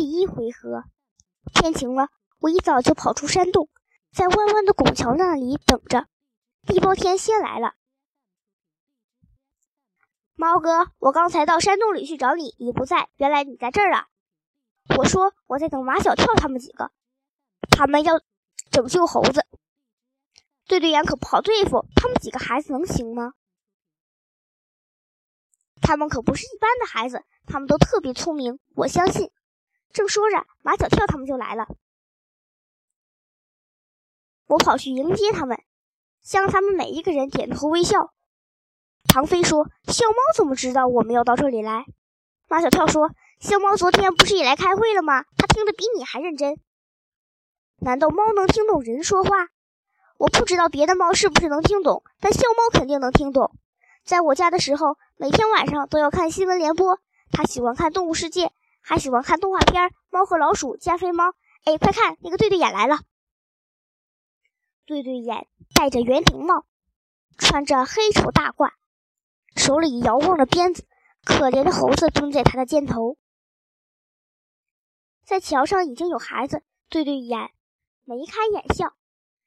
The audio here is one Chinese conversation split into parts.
第一回合，天晴了，我一早就跑出山洞，在弯弯的拱桥那里等着。地包天先来了，猫哥，我刚才到山洞里去找你，你不在，原来你在这儿啊！我说我在等马小跳他们几个，他们要拯救猴子。对对眼可不好对付，他们几个孩子能行吗？他们可不是一般的孩子，他们都特别聪明，我相信。正说着，马小跳他们就来了。我跑去迎接他们，向他们每一个人点头微笑。唐飞说：“小猫怎么知道我们要到这里来？”马小跳说：“小猫昨天不是也来开会了吗？它听得比你还认真。难道猫能听懂人说话？我不知道别的猫是不是能听懂，但小猫肯定能听懂。在我家的时候，每天晚上都要看新闻联播。它喜欢看《动物世界》。”还喜欢看动画片《猫和老鼠》《加菲猫》。哎，快看，那个对对眼来了！对对眼戴着圆顶帽，穿着黑绸大褂，手里摇晃着鞭子。可怜的猴子蹲在他的肩头。在桥上已经有孩子，对对眼眉开眼笑，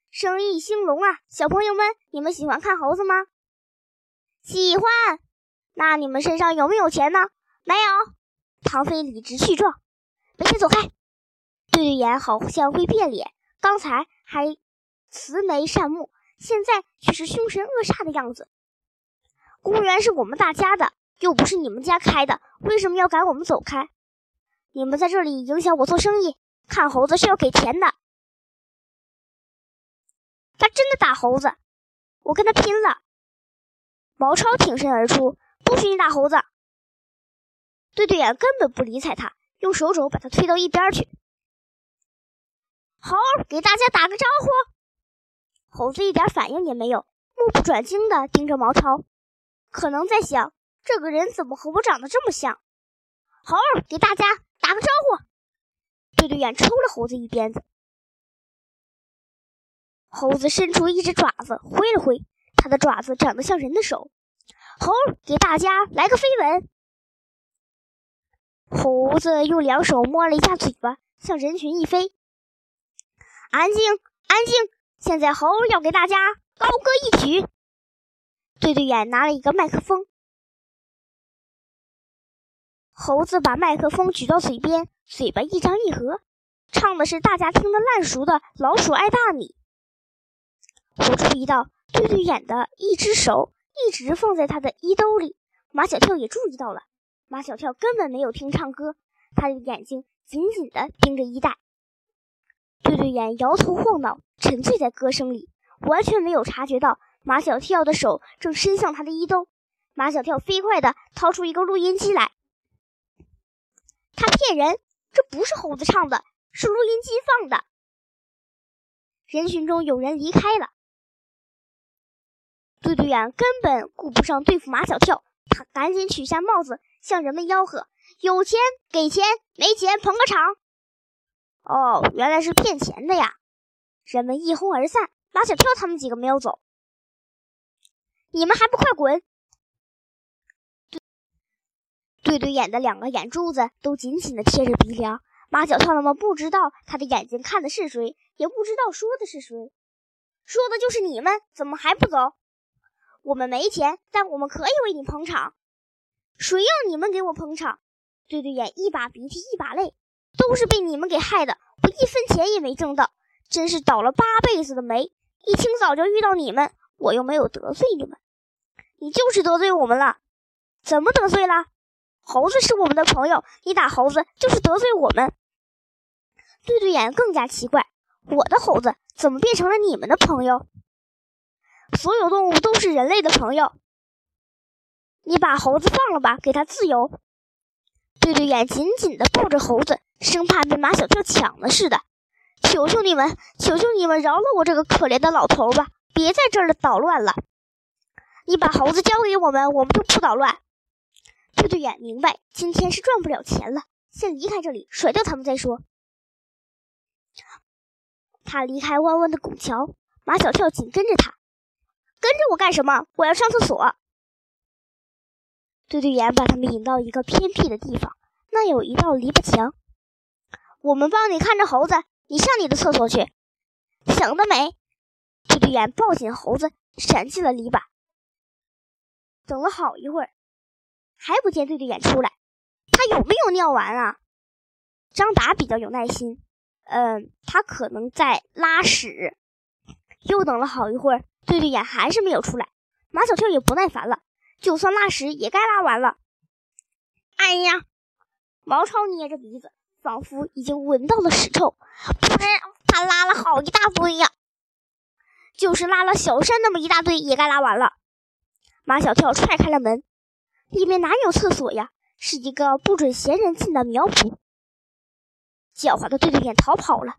生意兴隆啊！小朋友们，你们喜欢看猴子吗？喜欢。那你们身上有没有钱呢？没有。唐飞理直气壮：“没钱，走开！”对对眼好像会变脸，刚才还慈眉善目，现在却是凶神恶煞的样子。公园是我们大家的，又不是你们家开的，为什么要赶我们走开？你们在这里影响我做生意，看猴子是要给钱的。他真的打猴子，我跟他拼了！毛超挺身而出：“不许你打猴子！”对对眼根本不理睬他，用手肘把他推到一边去。猴给大家打个招呼。猴子一点反应也没有，目不转睛地盯着毛超，可能在想这个人怎么和我长得这么像。猴给大家打个招呼。对对眼抽了猴子一鞭子。猴子伸出一只爪子挥了挥，它的爪子长得像人的手。猴给大家来个飞吻。猴子用两手摸了一下嘴巴，向人群一飞。安静，安静！现在猴要给大家高歌一曲。对对眼拿了一个麦克风，猴子把麦克风举到嘴边，嘴巴一张一合，唱的是大家听得烂熟的《老鼠爱大米》。我注意到对对眼的一只手一直放在他的衣兜里，马小跳也注意到了。马小跳根本没有听唱歌，他的眼睛紧紧地盯着衣袋。对对眼摇头晃脑，沉醉在歌声里，完全没有察觉到马小跳的手正伸向他的衣兜。马小跳飞快地掏出一个录音机来，他骗人，这不是猴子唱的，是录音机放的。人群中有人离开了，对对眼根本顾不上对付马小跳，他赶紧取下帽子。向人们吆喝：“有钱给钱，没钱捧个场。”哦，原来是骗钱的呀！人们一哄而散。马小跳他们几个没有走。你们还不快滚！对对对，眼的两个眼珠子都紧紧的贴着鼻梁。马小跳他们不知道他的眼睛看的是谁，也不知道说的是谁。说的就是你们，怎么还不走？我们没钱，但我们可以为你捧场。谁要你们给我捧场？对对眼一把鼻涕一把泪，都是被你们给害的，我一分钱也没挣到，真是倒了八辈子的霉。一清早就遇到你们，我又没有得罪你们，你就是得罪我们了。怎么得罪了？猴子是我们的朋友，你打猴子就是得罪我们。对对眼更加奇怪，我的猴子怎么变成了你们的朋友？所有动物都是人类的朋友。你把猴子放了吧，给他自由。对对眼紧紧地抱着猴子，生怕被马小跳抢了似的。求求你们，求求你们，饶了我这个可怜的老头吧，别在这儿捣乱了。你把猴子交给我们，我们就不捣乱。对对眼明白，今天是赚不了钱了，先离开这里，甩掉他们再说。他离开弯弯的拱桥，马小跳紧跟着他。跟着我干什么？我要上厕所。对对眼把他们引到一个偏僻的地方，那有一道篱笆墙。我们帮你看着猴子，你上你的厕所去。想得美！对对眼抱紧猴子，闪进了篱笆。等了好一会儿，还不见对对眼出来。他有没有尿完啊？张达比较有耐心，嗯，他可能在拉屎。又等了好一会儿，对对眼还是没有出来。马小跳也不耐烦了，就算拉屎也该拉完了。哎呀！毛超捏着鼻子，仿佛已经闻到了屎臭。不是，他拉了好一大堆呀！就是拉了小山那么一大堆，也该拉完了。马小跳踹开了门，里面哪有厕所呀？是一个不准闲人进的苗圃。狡猾的对对眼逃跑了，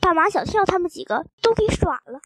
把马小跳他们几个都给耍了。